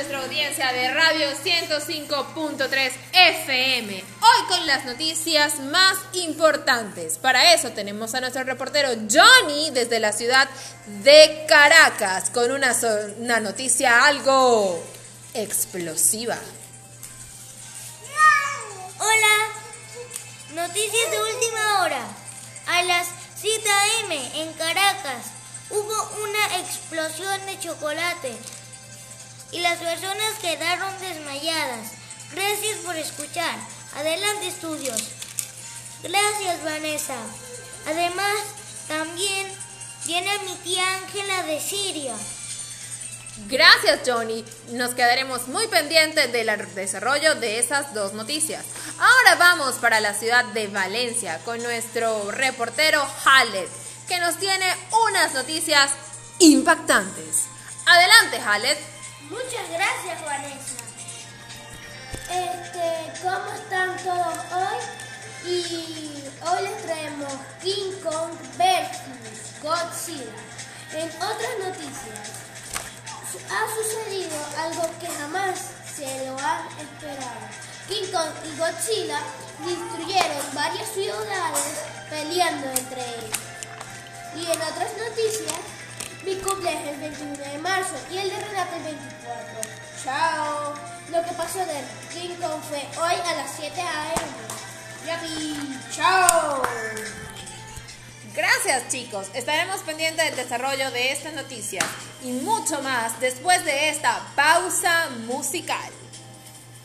nuestra audiencia de Radio 105.3 FM. Hoy con las noticias más importantes. Para eso tenemos a nuestro reportero Johnny desde la ciudad de Caracas con una, una noticia algo explosiva. Hola, noticias de última hora. A las 7 a.m. en Caracas hubo una explosión de chocolate y las personas quedaron desmayadas. Gracias por escuchar. Adelante estudios. Gracias Vanessa. Además, también viene mi tía Ángela de Siria. Gracias Johnny, nos quedaremos muy pendientes del desarrollo de esas dos noticias. Ahora vamos para la ciudad de Valencia con nuestro reportero Halet, que nos tiene unas noticias impactantes. Adelante Halet. Muchas gracias, Vanessa. Este, ¿cómo están todos hoy? Y hoy les traemos King Kong vs Godzilla. En otras noticias, ha sucedido algo que jamás se lo han esperado. King Kong y Godzilla destruyeron varias ciudades peleando entre ellos. Y en otras noticias, mi cumpleaños el 21 de marzo y el de Renata el 24. Chao. Lo que pasó de King Kong fue hoy a las 7 a.m. Yapi. Chao. Gracias chicos, estaremos pendientes del desarrollo de esta noticia y mucho más después de esta pausa musical.